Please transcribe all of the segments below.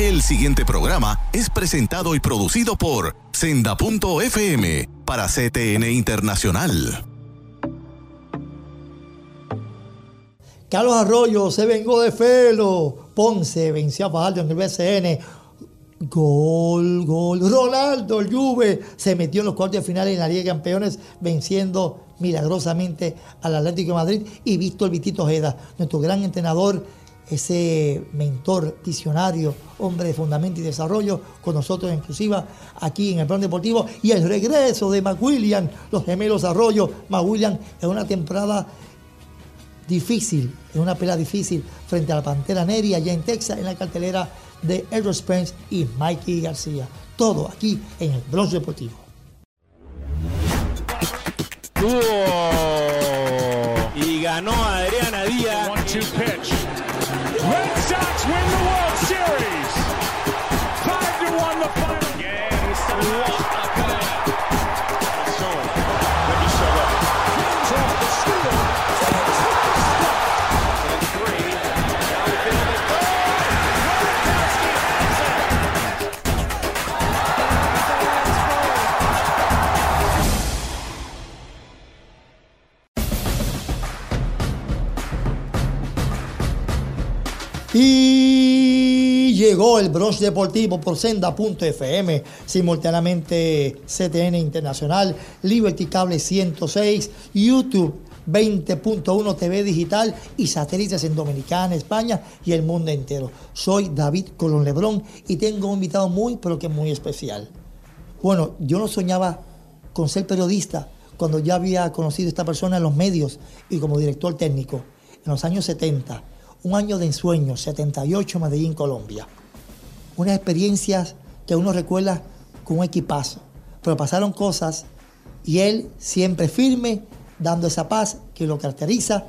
El siguiente programa es presentado y producido por Senda.fm para CTN Internacional. Carlos Arroyo se vengó de Felo. Ponce venció a Fajardo en el BCN. Gol, gol. Ronaldo el Juve se metió en los cuartos de final en la Liga de Campeones venciendo milagrosamente al Atlético de Madrid y visto el Vitito Ojeda, nuestro gran entrenador, ese mentor, visionario, hombre de fundamento y desarrollo, con nosotros en exclusiva aquí en el plan deportivo y el regreso de McWilliam, los gemelos Arroyo, McWilliam en una temporada difícil, en una pelea difícil frente a la Pantera Neri allá en Texas en la cartelera de Errol Spence y Mikey García. Todo aquí en el Bronx Deportivo. Y ganó Adriana Díaz. One-two pitch. Red Sox win the World Series. Five to one the final game. What a el Bronx Deportivo por Senda.fm, simultáneamente CTN Internacional, Liberty Cable 106, YouTube 20.1 TV Digital y satélites en Dominicana, España y el mundo entero. Soy David Colón Lebrón y tengo un invitado muy, pero que muy especial. Bueno, yo no soñaba con ser periodista cuando ya había conocido a esta persona en los medios y como director técnico en los años 70 un año de ensueño, 78 Medellín, Colombia. Unas experiencias que uno recuerda con un equipazo. Pero pasaron cosas y él siempre firme, dando esa paz que lo caracteriza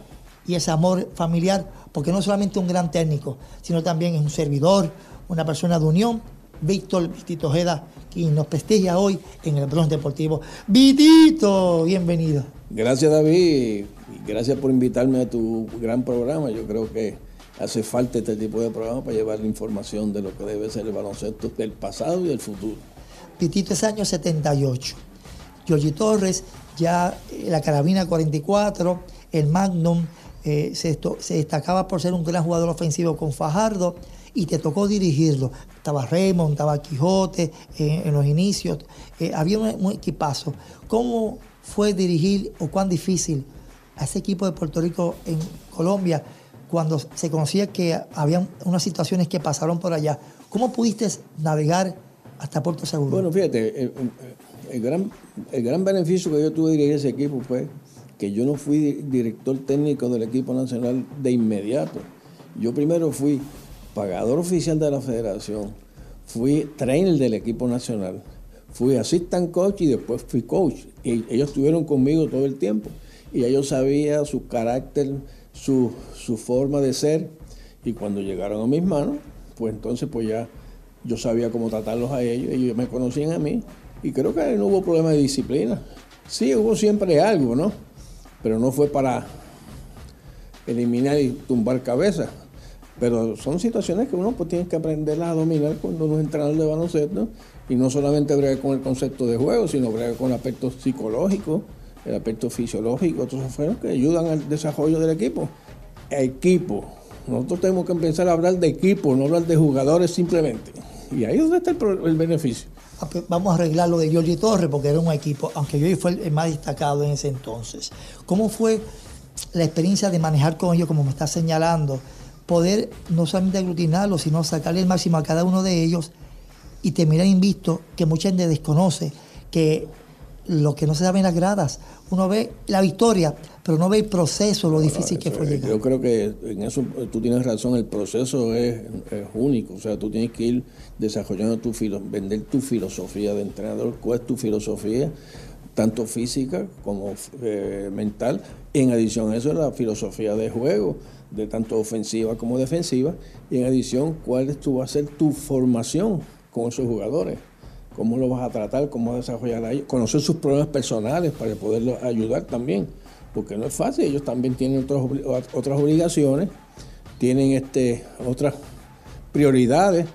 y ese amor familiar, porque no es solamente un gran técnico, sino también es un servidor, una persona de unión. Víctor Vitito Ojeda, quien nos prestigia hoy en el Bronx Deportivo. Vitito, bienvenido. Gracias David, gracias por invitarme a tu gran programa. Yo creo que hace falta este tipo de programa para llevar la información de lo que debe ser el baloncesto del pasado y del futuro. Vitito es año 78. Giorgi Torres, ya eh, la carabina 44, el Magnum, eh, se, destacaba por ser un gran jugador ofensivo con Fajardo y te tocó dirigirlo. Estaba Raymond, estaba Quijote eh, en los inicios, había un equipazo. ¿Cómo fue dirigir o cuán difícil a ese equipo de Puerto Rico en Colombia cuando se conocía que había unas situaciones que pasaron por allá? ¿Cómo pudiste navegar hasta Puerto Seguro? Bueno, fíjate, el, el- el gran, el gran beneficio que yo tuve de dirigir ese equipo fue que yo no fui di- director técnico del equipo nacional de inmediato. Yo primero fui pagador oficial de la federación, fui trainer del equipo nacional, fui assistant coach y después fui coach. Y ellos estuvieron conmigo todo el tiempo. Y ya yo sabía su carácter, su, su forma de ser. Y cuando llegaron a mis manos, pues entonces pues ya yo sabía cómo tratarlos a ellos, ellos me conocían a mí. Y creo que no hubo problema de disciplina. Sí, hubo siempre algo, ¿no? Pero no fue para eliminar y tumbar cabezas. Pero son situaciones que uno pues tiene que aprenderlas a dominar cuando uno es entrenador de baloncesto y no solamente brega con el concepto de juego, sino brega con el aspecto psicológico, el aspecto fisiológico, todos esos fueros que ayudan al desarrollo del equipo. Equipo. Nosotros tenemos que empezar a hablar de equipo, no hablar de jugadores simplemente. Y ahí es donde está el, beneficio. Ah, pues Vamos a arreglar lo de Giorgi Torres porque era un equipo, aunque Giorgi fue el más destacado en ese entonces. ¿Cómo fue la experiencia de manejar con ellos, como me está señalando? Poder no solamente aglutinarlos, sino sacarle el máximo a cada uno de ellos y terminar invisto, que mucha gente desconoce, que lo que no se sabe en las gradas, uno ve la victoria, pero no ve el proceso, lo difícil que fue llegar. Yo creo que en eso eh, tú tienes razón, el proceso es, es único, o sea, tú tienes que ir desarrollando tu filo, vender tu filosofía de entrenador, cuál es tu filosofía, tanto física como eh, mental, en adición a eso la filosofía de juego, de tanto ofensiva como defensiva, y en adición cuál es tu, va a ser tu formación con esos jugadores cómo lo vas a tratar, cómo desarrollar a ellos, conocer sus problemas personales para poderlos ayudar también, porque no es fácil, ellos también tienen otras, otras obligaciones, tienen este, otras prioridades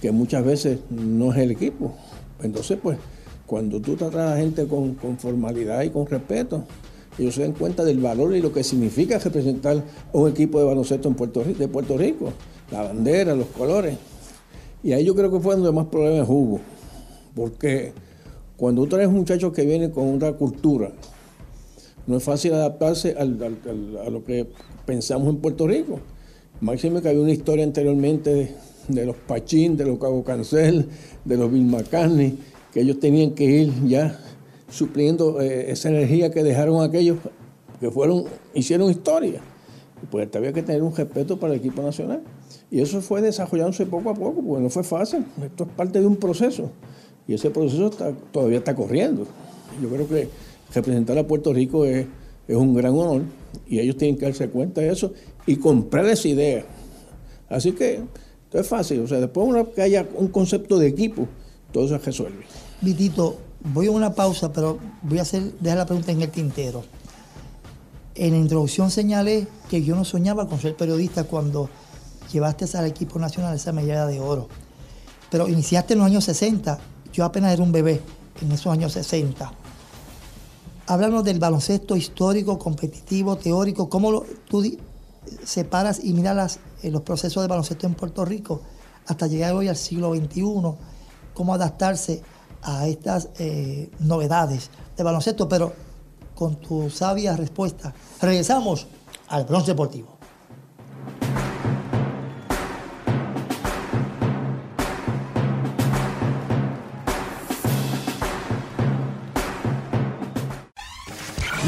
que muchas veces no es el equipo. Entonces, pues, cuando tú tratas a la gente con, formalidad y con respeto, ellos se dan cuenta del valor y lo que significa representar un equipo de baloncesto en Puerto de Puerto Rico, la bandera, los colores. Y ahí yo creo que fue donde más problemas hubo, porque cuando tú traes muchachos que vienen con otra cultura, no es fácil adaptarse a lo que pensamos en Puerto Rico. Máximo que había una historia anteriormente de, los Pachín, de los Cabo Cancel, de los Bill McCartney, que ellos tenían que ir ya supliendo eh, esa energía que dejaron aquellos que fueron, hicieron historia. Pues había que tener un respeto para el equipo nacional. Y eso fue desarrollándose poco a poco, porque no fue fácil. Esto es parte de un proceso. Y ese proceso todavía está corriendo. Yo creo que representar a Puerto Rico es, es un gran honor y ellos tienen que darse cuenta de eso y comprar esa idea. Así que esto es fácil. O sea, después una- que haya un concepto de equipo, todo se resuelve. Vitito, voy a una pausa, pero voy a hacer, dejar la pregunta en el tintero. En la introducción señalé que yo no soñaba con ser periodista cuando llevaste al equipo nacional esa medalla de oro. Pero iniciaste en los años 60, yo apenas era un bebé en esos años 60. Háblanos del baloncesto histórico, competitivo, teórico, cómo lo- tú separas y miras eh, los procesos de baloncesto en Puerto Rico hasta llegar hoy al siglo XXI, cómo adaptarse a estas eh, novedades de baloncesto, pero con tu sabia respuesta. Regresamos al bronce deportivo.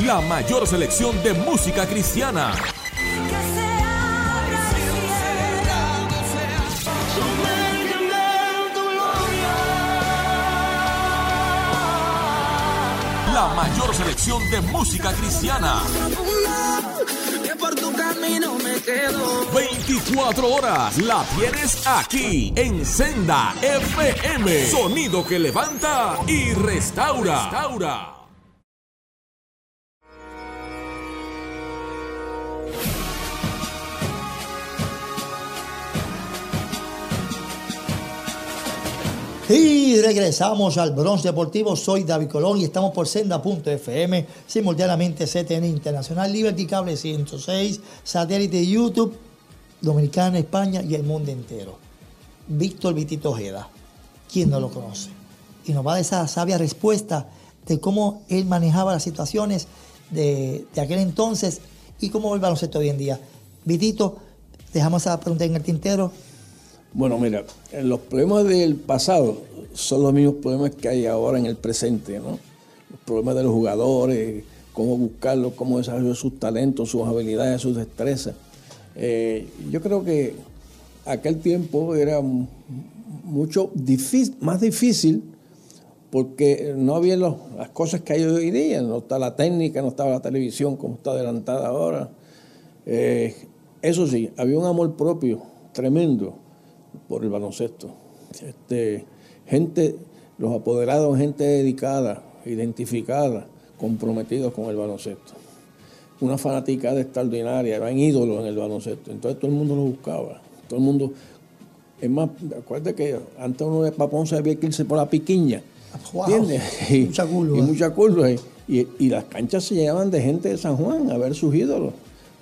La mayor selección de música cristiana. La mayor selección de música cristiana. que por tu camino me quedo. 24 horas la tienes aquí en Senda FM. Sonido que levanta y restaura. restaura. Regresamos al Bronce Deportivo. Soy David Colón y estamos por senda.fm, simultáneamente CTN Internacional, Liberty Cable 106, satélite YouTube, Dominicana, España y el mundo entero. Víctor Vitito Ojeda, ¿quién no lo conoce? Y nos va a dar esa sabia respuesta de cómo él manejaba las situaciones de, de aquel entonces y cómo el baloncesto hoy en día. Vitito, dejamos esa pregunta en el tintero. Bueno, mira, los problemas del pasado son los mismos problemas que hay ahora en el presente, ¿no? Los problemas de los jugadores, cómo buscarlos, cómo desarrollar sus talentos, sus habilidades, sus destrezas. Eh, yo creo que aquel tiempo era mucho más difícil porque no había las cosas que hay hoy día, no está la técnica, no estaba la televisión como está adelantada ahora. Eh, eso sí, había un amor propio tremendo por el baloncesto. Este, gente, los apoderados, gente dedicada, identificada, comprometidos con el baloncesto. Una fanaticada extraordinaria, eran ídolos en el baloncesto. Entonces todo el mundo lo buscaba. Todo el mundo. Es más, acuérdate que antes uno de Paponce había que irse por la piquiña. Wow. ¿Entiendes? Y, Mucha curva. y mucha curva. Y, y- y las canchas se llenaban de gente de San Juan a ver sus ídolos.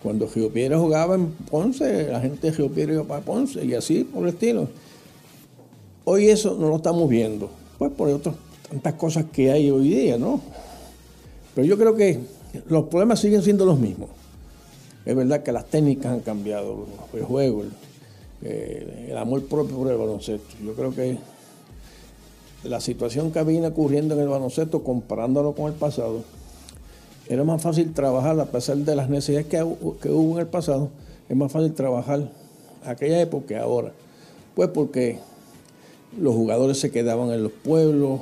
Cuando Río Piedra jugaba en Ponce, la gente de Río Piedra iba para Ponce y así por el estilo. Hoy eso no lo estamos viendo, pues por otras tantas cosas que hay hoy día, ¿no? Pero yo creo que los problemas siguen siendo los mismos. Es verdad que las técnicas han cambiado, el juego, el, eh, el amor propio por el baloncesto. Yo creo que la situación que viene ocurriendo en el baloncesto, comparándolo con el pasado, era más fácil trabajar, a pesar de las necesidades que, que hubo en el pasado, es más fácil trabajar aquella época que ahora. Pues porque los jugadores se quedaban en los pueblos,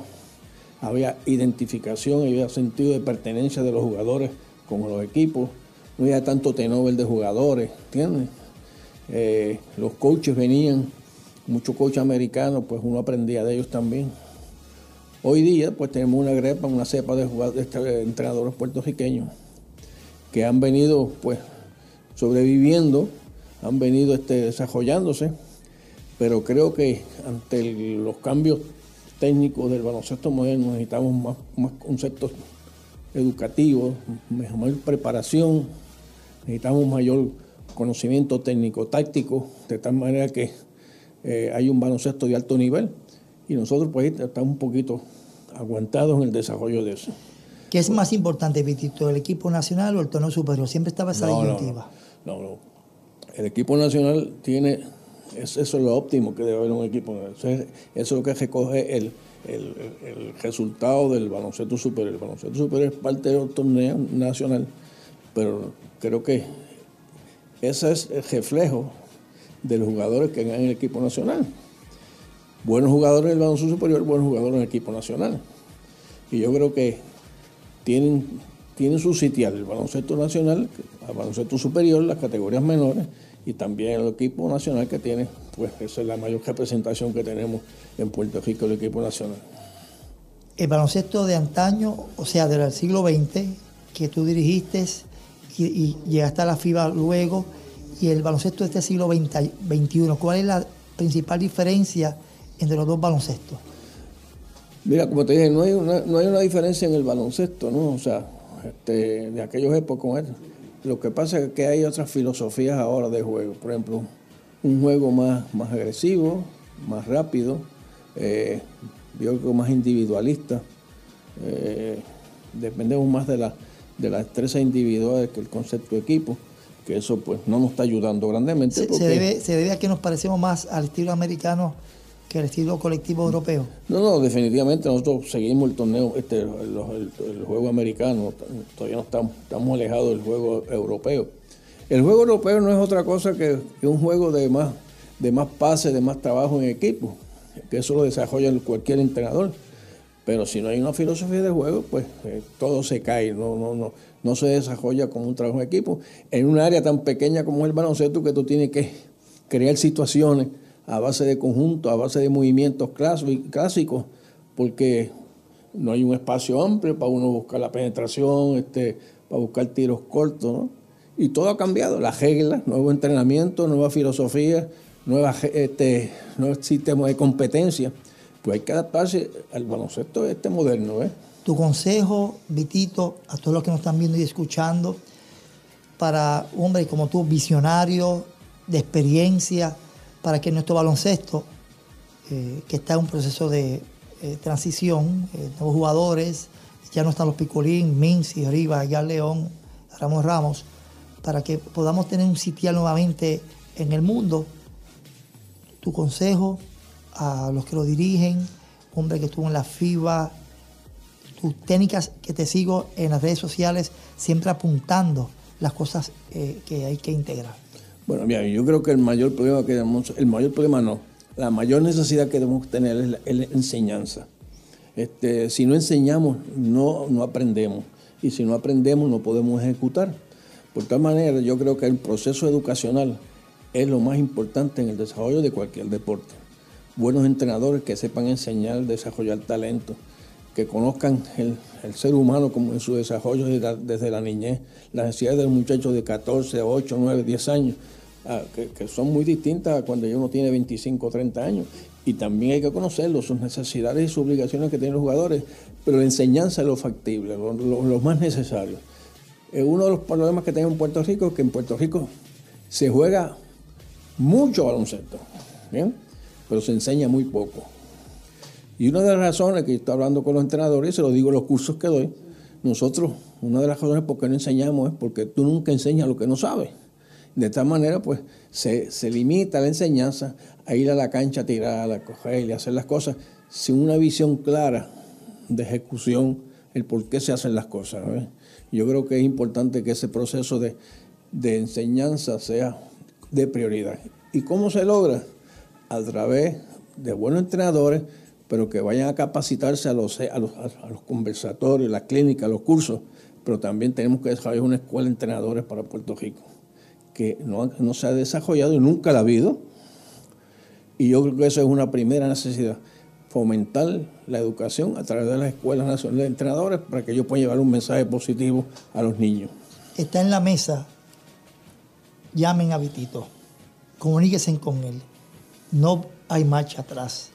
había identificación, había sentido de pertenencia de los jugadores con los equipos, no había tanto tenover de jugadores, ¿entiendes? Eh, los coaches venían, muchos coaches americanos, pues uno aprendía de ellos también. Hoy día, pues tenemos una grepa, una cepa de, jugadores, de entrenadores puertorriqueños que han venido, pues, sobreviviendo, han venido este, desarrollándose, pero creo que ante los cambios técnicos del baloncesto moderno necesitamos más, conceptos educativos, mejor preparación, necesitamos mayor conocimiento técnico-táctico, de tal manera que eh, hay un baloncesto de alto nivel y nosotros pues estamos un poquito aguantados en el desarrollo de eso. ¿Qué es más importante, Vitito, el equipo nacional o el torneo superior? Siempre estaba esa No, no, disyuntiva. no, no. El equipo nacional tiene, es- eso es lo óptimo que debe haber un equipo. Eso es, eso es lo que recoge el, el- el- resultado del baloncesto superior. El baloncesto superior es parte del torneo nacional, pero creo que ese es el reflejo de los jugadores que ganan en el equipo nacional. Buenos jugadores del baloncesto superior, buenos jugadores en equipo nacional. Y yo creo que tienen, tienen su sitial el baloncesto nacional, el baloncesto superior, las categorías menores, y también el equipo nacional que tiene, pues esa es la mayor representación que tenemos en Puerto Rico, el equipo nacional. El baloncesto de antaño, o sea, del siglo XX, que tú dirigiste y, y llegaste a la FIBA luego, y el baloncesto de este siglo XX XXI, ¿cuál es la principal diferencia entre los dos baloncestos? Mira, como te dije, no hay una, no hay una diferencia en el baloncesto, ¿no? O sea, este, de aquellos épocas. Lo que pasa es que hay otras filosofías ahora de juego. Por ejemplo, un juego más, más agresivo, más rápido, eh, yo creo más individualista. Eh, dependemos más de la, de la destreza individual que el concepto de equipo, que eso pues no nos está ayudando grandemente. Se, debe, se debe a que nos parecemos más al estilo americano al estilo colectivo europeo. No, no, definitivamente nosotros seguimos el torneo, este, el, el- el juego americano, todavía no estamos, estamos alejados del juego europeo. El juego europeo no es otra cosa que, que un juego de más, de más pases, de más trabajo en equipo, que eso lo desarrolla cualquier entrenador. Pero si no hay una filosofía de juego, pues eh, todo se cae, no, no, no, no se desarrolla como un trabajo en equipo. En un área tan pequeña como el baloncesto que tú tienes que crear situaciones a base de conjunto, a base de movimientos clásicos, porque no hay un espacio amplio para uno buscar la penetración, este, para buscar tiros cortos, ¿no? Y todo ha cambiado, las reglas, nuevo entrenamiento, nueva filosofía, nueva, este, nuevo sistema de competencia. Pues hay que adaptarse al baloncesto este moderno, ¿eh? Tu consejo, Vitito, a todos los que nos están viendo y escuchando, para hombres como tú, visionarios, de experiencia, para que nuestro baloncesto, eh, que está en un proceso de eh, transición, eh, nuevos jugadores, ya no están los Picolín, Mincy, Rivas, ya León, Ramos Ramos, para que podamos tener un sitial nuevamente en el mundo. Tu consejo a los que lo dirigen, hombre que estuvo en la FIBA, tus técnicas que te sigo en las redes sociales, siempre apuntando las cosas que hay que integrar. Bueno, mira, yo creo que el mayor problema que debemos, el mayor problema no, la mayor necesidad que debemos tener es la, es la enseñanza. Este, si no enseñamos, no, no aprendemos. Y si no aprendemos, no podemos ejecutar. Por tal manera, yo creo que el proceso educacional es lo más importante en el desarrollo de cualquier deporte. Buenos entrenadores que sepan enseñar, desarrollar talento, que conozcan el, el ser humano como en su desarrollo desde la, niñez, las necesidades de los muchachos de 14, 8, 9, 10 años, ah, que, que son muy distintas a cuando uno tiene 25 o 30 años. Y también hay que conocerlos, sus necesidades y sus obligaciones que tienen los jugadores, pero la enseñanza es lo factible, lo, lo- más necesario. Uno de los problemas que tenemos en Puerto Rico es que en Puerto Rico se juega mucho baloncesto, ¿bien? pero se enseña muy poco. Y una de las razones que estoy hablando con los entrenadores, y se lo digo en los cursos que doy, nosotros, una de las razones por qué no enseñamos es porque tú nunca enseñas lo que no sabes. De esta manera, pues, se, se limita la enseñanza a ir a la cancha a tirar, a coger y hacer las cosas sin una visión clara de ejecución, el por qué se hacen las cosas. Yo creo que es importante que ese proceso de, de enseñanza sea de prioridad. ¿Y cómo se logra? A través de buenos entrenadores, pero que vayan a capacitarse a los, a los, a conversatorios, las clínicas, los cursos, pero también tenemos que desarrollar una escuela de entrenadores para Puerto Rico, que no, no se ha desarrollado y nunca la ha habido. Y yo creo que eso es una primera necesidad, fomentar la educación a través de las escuelas nacionales de entrenadores para que ellos puedan llevar un mensaje positivo a los niños. Está en la mesa, llamen a Vitito, comuníquense con él. no hay marcha atrás.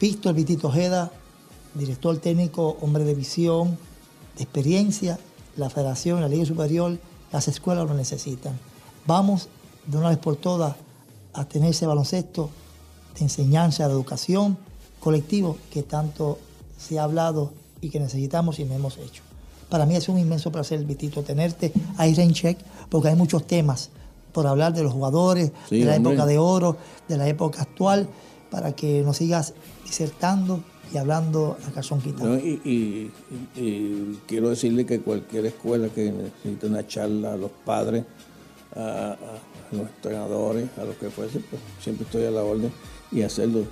Víctor Vitito Ojeda, director técnico, hombre de visión, de experiencia, la federación, la Liga Superior, las escuelas lo necesitan. Vamos de una vez por todas a tener ese baloncesto de enseñanza, de educación colectivo que tanto se ha hablado y que necesitamos y me hemos hecho. Para mí es un inmenso placer, Vitito, tenerte ahí en check, porque hay muchos temas por hablar de los jugadores, Sí, de la hombre. época de oro, de la época actual, para que nos sigas disertando y hablando a calzón quitado. ¿no? Y, y- y- y quiero decirle que cualquier escuela que necesite una charla a los padres, a, a los entrenadores, a los que fuese, pues siempre estoy a la orden y hacerlo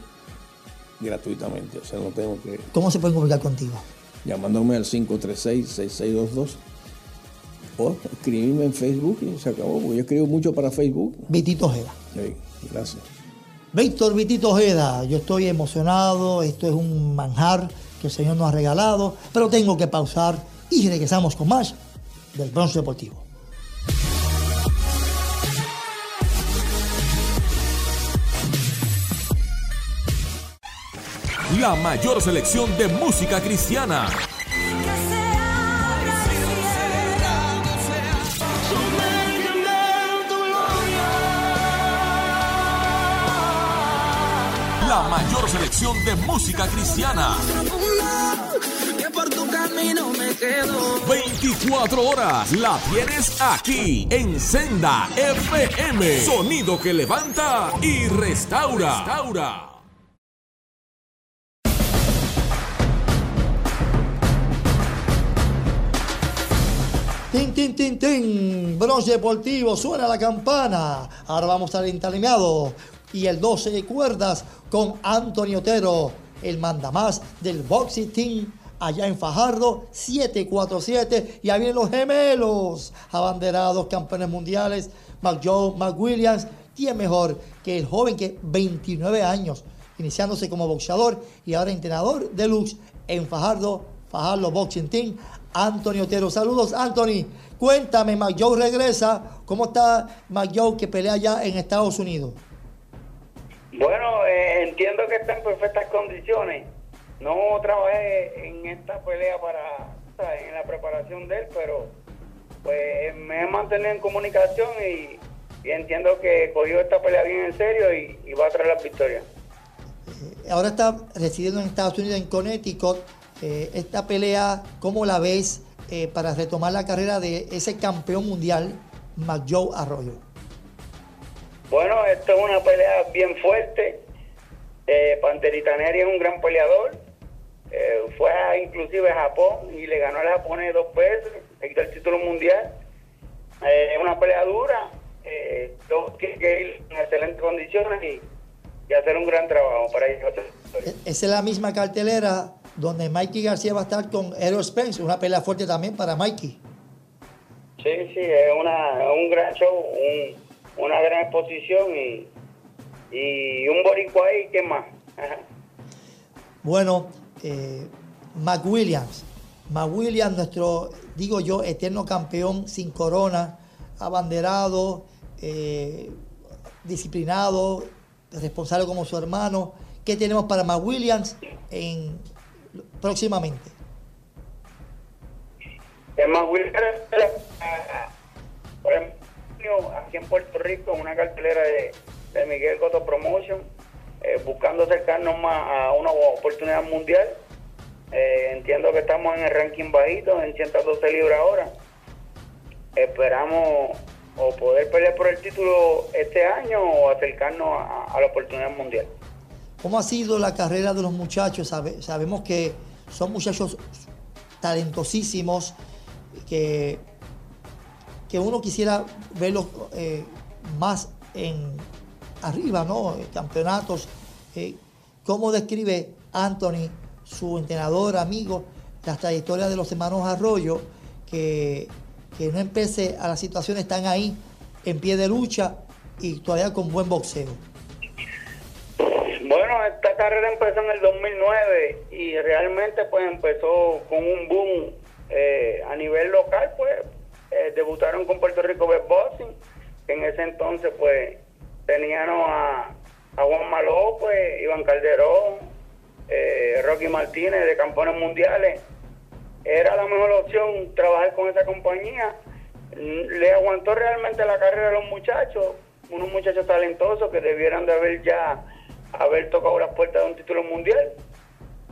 gratuitamente. O sea, no tengo que ¿Cómo se pueden comunicar contigo? llamándome al 536-6622 o escribirme en Facebook y se acabó, porque yo escribo mucho para Facebook. Vitito Ojeda. Sí, gracias. Víctor Vitito Ojeda, yo estoy emocionado, esto es un manjar que el Señor nos ha regalado, pero tengo que pausar y regresamos con más del Bronce Deportivo. La mayor selección de música cristiana. Selección de música cristiana. Que por tu camino me quedo. 24 horas la tienes aquí en Senda FM. Sonido que levanta y restaura. restaura. Tin, tin, tin, tin. Bronce Deportivo, suena la campana. Ahora vamos al entalineado. Y el 12 de cuerdas con Antonio Otero, el mandamás del Boxing Team allá en Fajardo, 747. Y ahí vienen los gemelos, abanderados, campeones mundiales. McJoe, McWilliams. ¿Quién mejor que el joven que 29 años, iniciándose como boxeador y ahora entrenador de Lux en Fajardo, Fajardo Boxing Team? Anthony Otero. Saludos, Anthony. Cuéntame, McJoe regresa. ¿Cómo está McJoe que pelea allá en Estados Unidos? Bueno, eh, entiendo que está en perfectas condiciones. No trabajé en esta pelea para en la preparación de él, pero pues me he mantenido en comunicación y, entiendo que cogió esta pelea bien en serio y, va a traer las victorias. Ahora está residiendo en Estados Unidos, en Connecticut. Eh, esta pelea, ¿cómo la ves eh, para retomar la carrera de ese campeón mundial, McJoe Arroyo? Bueno, esto es una pelea bien fuerte. Eh, Panterita Neri es un gran peleador. Eh, fue a, inclusive a Japón y le ganó al japonés dos veces. Le quitó el título mundial. Eh, es una pelea dura. Eh, tiene que ir en excelentes condiciones y, y hacer un gran trabajo para ellos. E- Esa es la misma cartelera donde Mikey García va a estar con Errol Spence, una pelea fuerte también para Mikey. Sí, sí, es una, un gran show, un- una gran exposición y, y un boricua ahí, ¿qué más? Ajá. Bueno, eh, McWilliams. McWilliams, nuestro, digo yo, eterno campeón sin corona, abanderado, eh, disciplinado, responsable como su hermano. ¿Qué tenemos para McWilliams en, próximamente? Por ejemplo, aquí en Puerto Rico, en una cartelera de, Miguel Cotto Promotion, eh, buscando acercarnos más a una oportunidad mundial. Eh, entiendo que estamos en el ranking bajito, en 112 libras ahora. Esperamos o poder pelear por el título este año o acercarnos a, la oportunidad mundial. ¿Cómo ha sido la carrera de los muchachos? Sabe- sabemos que son muchachos talentosísimos, que, que uno quisiera verlos eh, más en arriba, ¿no? Campeonatos. Eh, ¿Cómo describe Anthony, su entrenador, amigo, las trayectorias de los hermanos Arroyo, que, que no empecé a las situaciones, están ahí en pie de lucha y todavía con buen boxeo? Bueno, esta carrera empezó en el 2009 y realmente pues empezó con un boom eh, a nivel local, pues eh, debutaron con Puerto Rico Boxing, en ese entonces pues teníamos a, Chama López, Iván Calderón, eh, Rocky Martínez de campeones mundiales. Era la mejor opción trabajar con esa compañía. Mm, Le aguantó realmente la carrera a los muchachos, unos muchachos talentosos que debieran de haber ya haber tocado las puertas de un título mundial.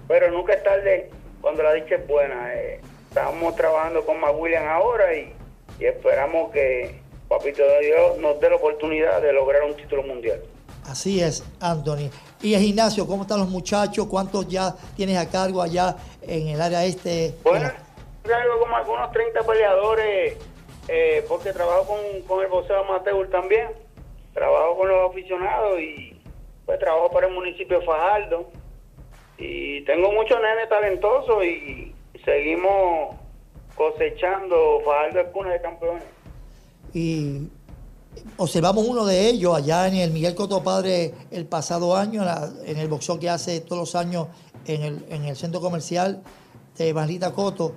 Pero nunca es tarde cuando la dicha es buena. Eh, estamos trabajando con McWilliam ahora y, y esperamos que Papito de Dios nos dé la oportunidad de lograr un título mundial. Así es, Anthony. Y el gimnasio, ¿cómo están los muchachos? ¿Cuántos ya tienes a cargo allá en el área este? Bueno, traigo como algunos 30 peleadores, eh, porque trabajo con, con el boxeo amateur también. Trabajo con los aficionados y pues trabajo para el municipio de Fajardo. Y tengo muchos nenes talentosos y seguimos cosechando es cuna de campeones. Y observamos uno de ellos allá en el Miguel Coto Padre el pasado año, en, el boxeo que hace todos los años en el, en el centro comercial de Barrita Coto.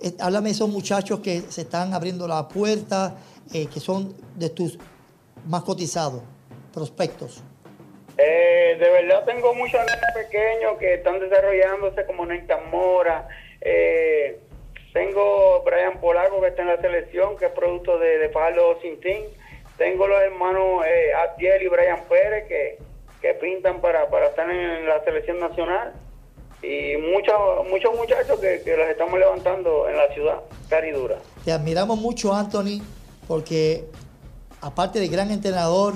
Eh, háblame de esos muchachos que se están abriendo la puerta, eh, que son de tus más cotizados, prospectos. Eh, de verdad tengo muchos pequeños que están desarrollándose como Nathan Mora. Eh, tengo Brian Polaco que está en la selección, que es producto de, de Fajardo Cintín. Tengo los hermanos eh, Abdiel y Brian Pérez que, que pintan para, para estar en la selección nacional. Y muchos muchos muchachos que, que los estamos levantando en la ciudad, caridura. Te admiramos mucho, Anthony, porque aparte de gran entrenador,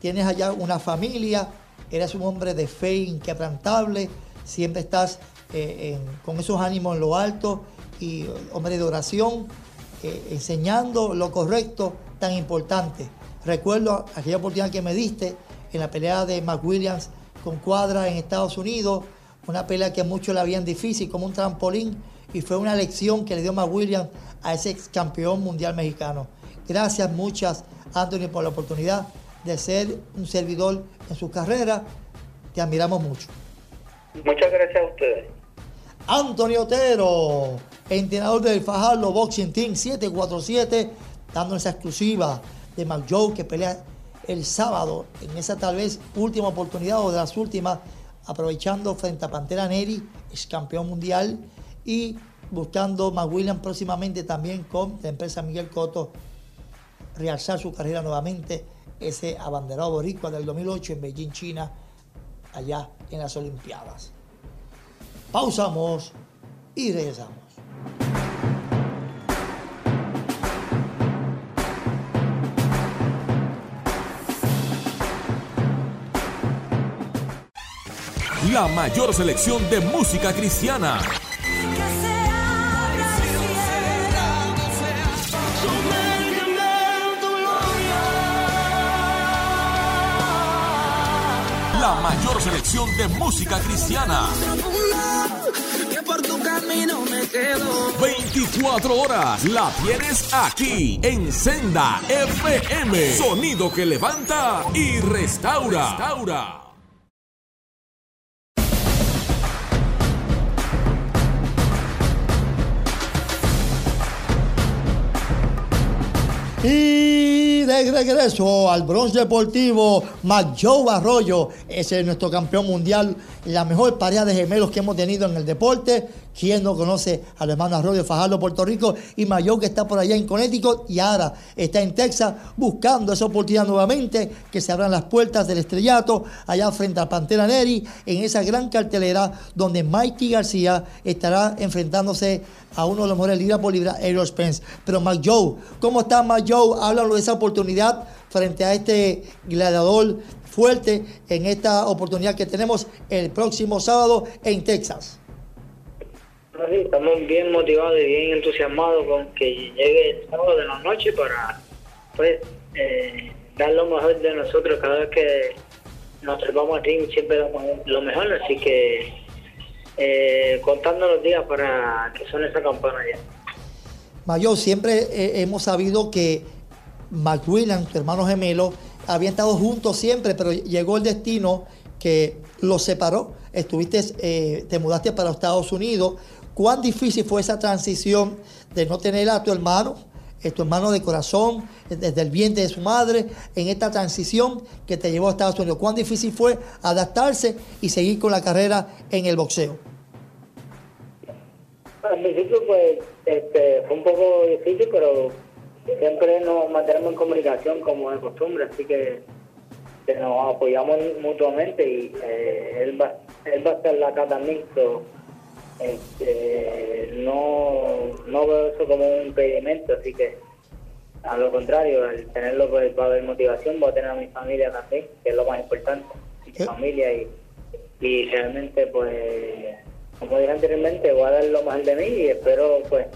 tienes allá una familia, eres un hombre de fe inquebrantable, siempre estás eh, con esos ánimos en lo alto y hombre de oración, eh, enseñando lo correcto, tan importante. Recuerdo aquella oportunidad que me diste en la pelea de McWilliams con Cuadra en Estados Unidos, una pelea que muchos la habían difícil, como un trampolín, y fue una lección que le dio McWilliams a ese ex campeón mundial mexicano. Gracias muchas, Anthony, por la oportunidad de ser un servidor en su carrera. Te admiramos mucho. Muchas gracias a ustedes. Antonio Otero, entrenador del Fajardo Boxing Team 747, dando esa exclusiva de McJoe que pelea el sábado en esa tal vez última oportunidad o de las últimas, aprovechando frente a Pantera Neri, ex campeón mundial, y buscando McWilliam próximamente también con la empresa Miguel Coto realzar su carrera nuevamente, ese abanderado boricua del 2008 en Beijing, China, allá en las Olimpiadas. Pausamos y regresamos. La mayor selección de música cristiana. La mayor selección de música cristiana. Que por tu camino me quedo. 24 horas la tienes aquí en Senda FM. Sonido que levanta y restaura. restaura. Y de regreso al bronce deportivo, Joe Arroyo, es nuestro campeón mundial, la mejor pareja de gemelos que hemos tenido en el deporte. ¿Quién no conoce al hermano Arroyo Fajardo, Puerto Rico? Y Mayo que está por allá en Connecticut y ahora está en Texas buscando esa oportunidad nuevamente, que se abran las puertas del estrellato allá frente a Pantera Neri, en esa gran cartelera donde Mikey García estará enfrentándose a uno de los mejores libra por libra, Errol Spence. Pero Mac Joe, ¿cómo está Mac Joe? Háblalo de esa oportunidad frente a este gladiador fuerte en esta oportunidad que tenemos el próximo sábado en Texas. Estamos bien motivados y bien entusiasmados con que llegue el sábado de la noche para pues eh, dar lo mejor de nosotros cada vez que nos trepamos al ring siempre damos lo mejor así que eh, contando los días para que suene esa campana ya Mayor, siempre eh, hemos sabido que McWilliam, tu hermano gemelo, habían estado juntos siempre, pero llegó el destino que los separó. Estuviste, eh, te mudaste para Estados Unidos. ¿Cuán difícil fue esa transición de no tener a tu hermano eh, tu hermano de corazón, eh, desde el vientre de su madre, en esta transición que te llevó a Estados Unidos. ¿Cuán difícil fue adaptarse y seguir con la carrera en el boxeo? Al principio, pues, este, fue un poco difícil, pero siempre nos mantenemos en comunicación como de costumbre, así que, que nos apoyamos mutuamente y eh, él, va, él va a estar acá también. so, este, no, no veo eso como un impedimento, así que a lo contrario, al tenerlo pues, va a haber motivación, voy a tener a mi familia también, que es lo más importante, mi ¿Qué? familia y, y realmente pues, como dije anteriormente, voy a dar lo mejor de mí y espero pues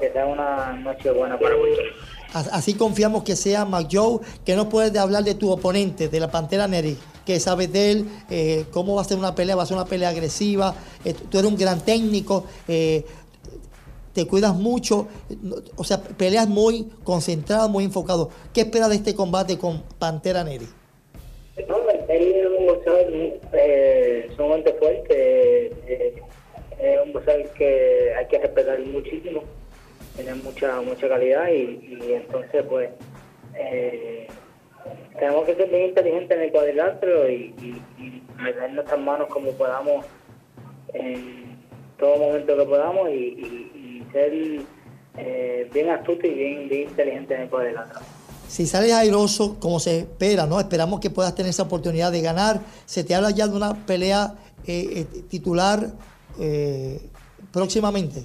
que sea una noche buena para Puerto Rico. Así confiamos que sea McJoe, que nos puedes hablar de tu oponente, de la Pantera Neri, que sabes de él, eh, cómo va a ser una pelea, va a ser una pelea agresiva, eh, tú eres un gran técnico, eh, te cuidas mucho, o sea, peleas muy concentrado, muy enfocado. ¿Qué esperas de este combate con Pantera Neri? No, él es un boxeador sumamente fuerte, es un boxeador que hay que respetar muchísimo, tiene mucha mucha calidad y, entonces pues tenemos que ser bien inteligentes en el cuadrilátero y, y, y meter nuestras manos como podamos en todo momento que podamos y, ser eh, bien astuto y bien, bien inteligente en el cuadrilátero. Si sales airoso, como se espera, ¿no? Esperamos que puedas tener esa oportunidad de ganar. Se te habla ya de una pelea eh, eh, titular eh, próximamente.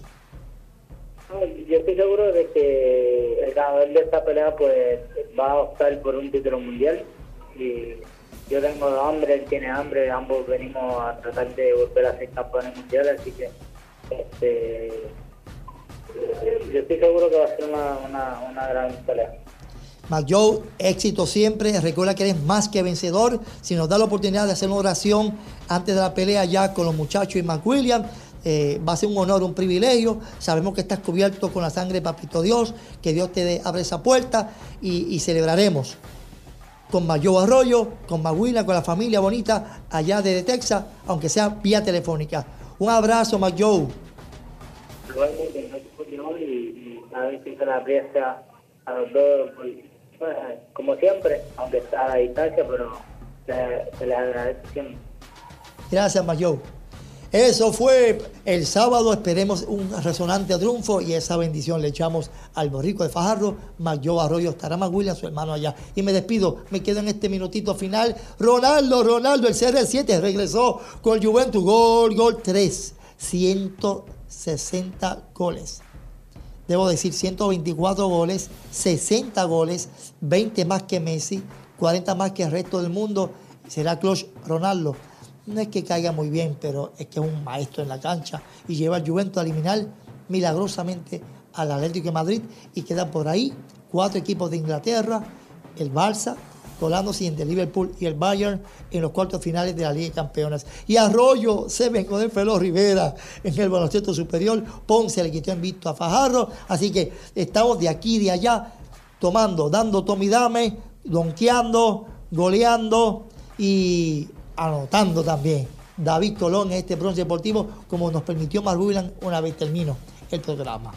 Yo estoy seguro de que el ganador de esta pelea pues va a optar por un título mundial y yo tengo hambre, él tiene hambre, ambos venimos a tratar de volver a ser campeones mundiales, así que este, yo estoy seguro que va a ser una, una, gran pelea. McJoe, éxito siempre. Recuerda que eres más que vencedor. Si nos da la oportunidad de hacer una oración antes de la pelea ya con los muchachos y McWilliam, eh, va a ser un honor, un privilegio. Sabemos que estás cubierto con la sangre de Papito Dios, que Dios te dé- abre esa puerta y, y celebraremos con McJoe Arroyo, con McWilliam, con la familia bonita allá desde Texas, aunque sea vía telefónica. Un abrazo, y, se la aprecia a los dos, pues, pues, como siempre, aunque está a la distancia, pero se, se les agradece siempre. Gracias, Mayo. Eso fue el sábado. Esperemos un resonante triunfo y esa bendición le echamos al borrico de Fajardo. Mayo Arroyo estará más William, su hermano allá. Y me despido. Me quedo en este minutito final. Ronaldo, Ronaldo, el CR7 regresó con Juventus. Gol, gol 3. 160 goles. Debo decir 124 goles, 60 goles, 20 más que Messi, 40 más que el resto del mundo. Será Clutch Ronaldo. No es que caiga muy bien, pero es que es un maestro en la cancha y lleva al Juventus a eliminar milagrosamente al Atlético de Madrid y quedan por ahí cuatro equipos de Inglaterra, el Barça, colándose entre Liverpool y el Bayern en los cuartos finales de la Liga de Campeones. Y Arroyo se vengó de Felo Rivera en el baloncesto superior. Ponce le quitó invicto a Fajardo. Así que estamos de aquí y de allá tomando, dando tomidame, donkeando, goleando y anotando también. David Colón en este bronce deportivo, como nos permitió Marbulan una vez terminó el programa.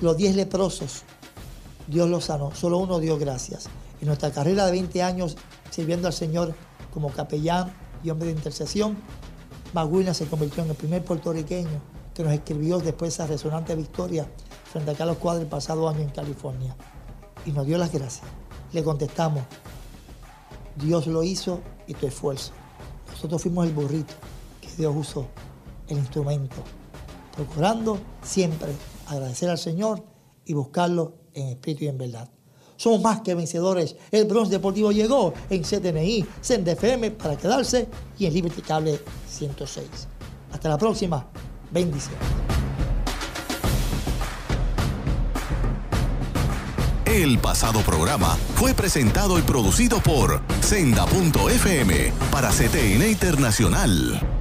Los 10 leprosos, Dios los sanó, solo uno dio gracias. En nuestra carrera de 20 años sirviendo al Señor como capellán y hombre de intercesión, Marbulan se convirtió en el primer puertorriqueño que nos escribió después de esa resonante victoria frente a Carlos Cuadra el pasado año en California. Y nos dio las gracias. Le contestamos, Dios lo hizo y tu esfuerzo. Nosotros fuimos el burrito que Dios usó, el instrumento, procurando siempre agradecer al Señor y buscarlo en espíritu y en verdad. Somos más que vencedores. El bronce deportivo llegó en CTNI, CENDFM para quedarse y en Liberty Cable 106. Hasta la próxima. Bendiciones. El pasado programa fue presentado y producido por Senda.fm para CTN Internacional.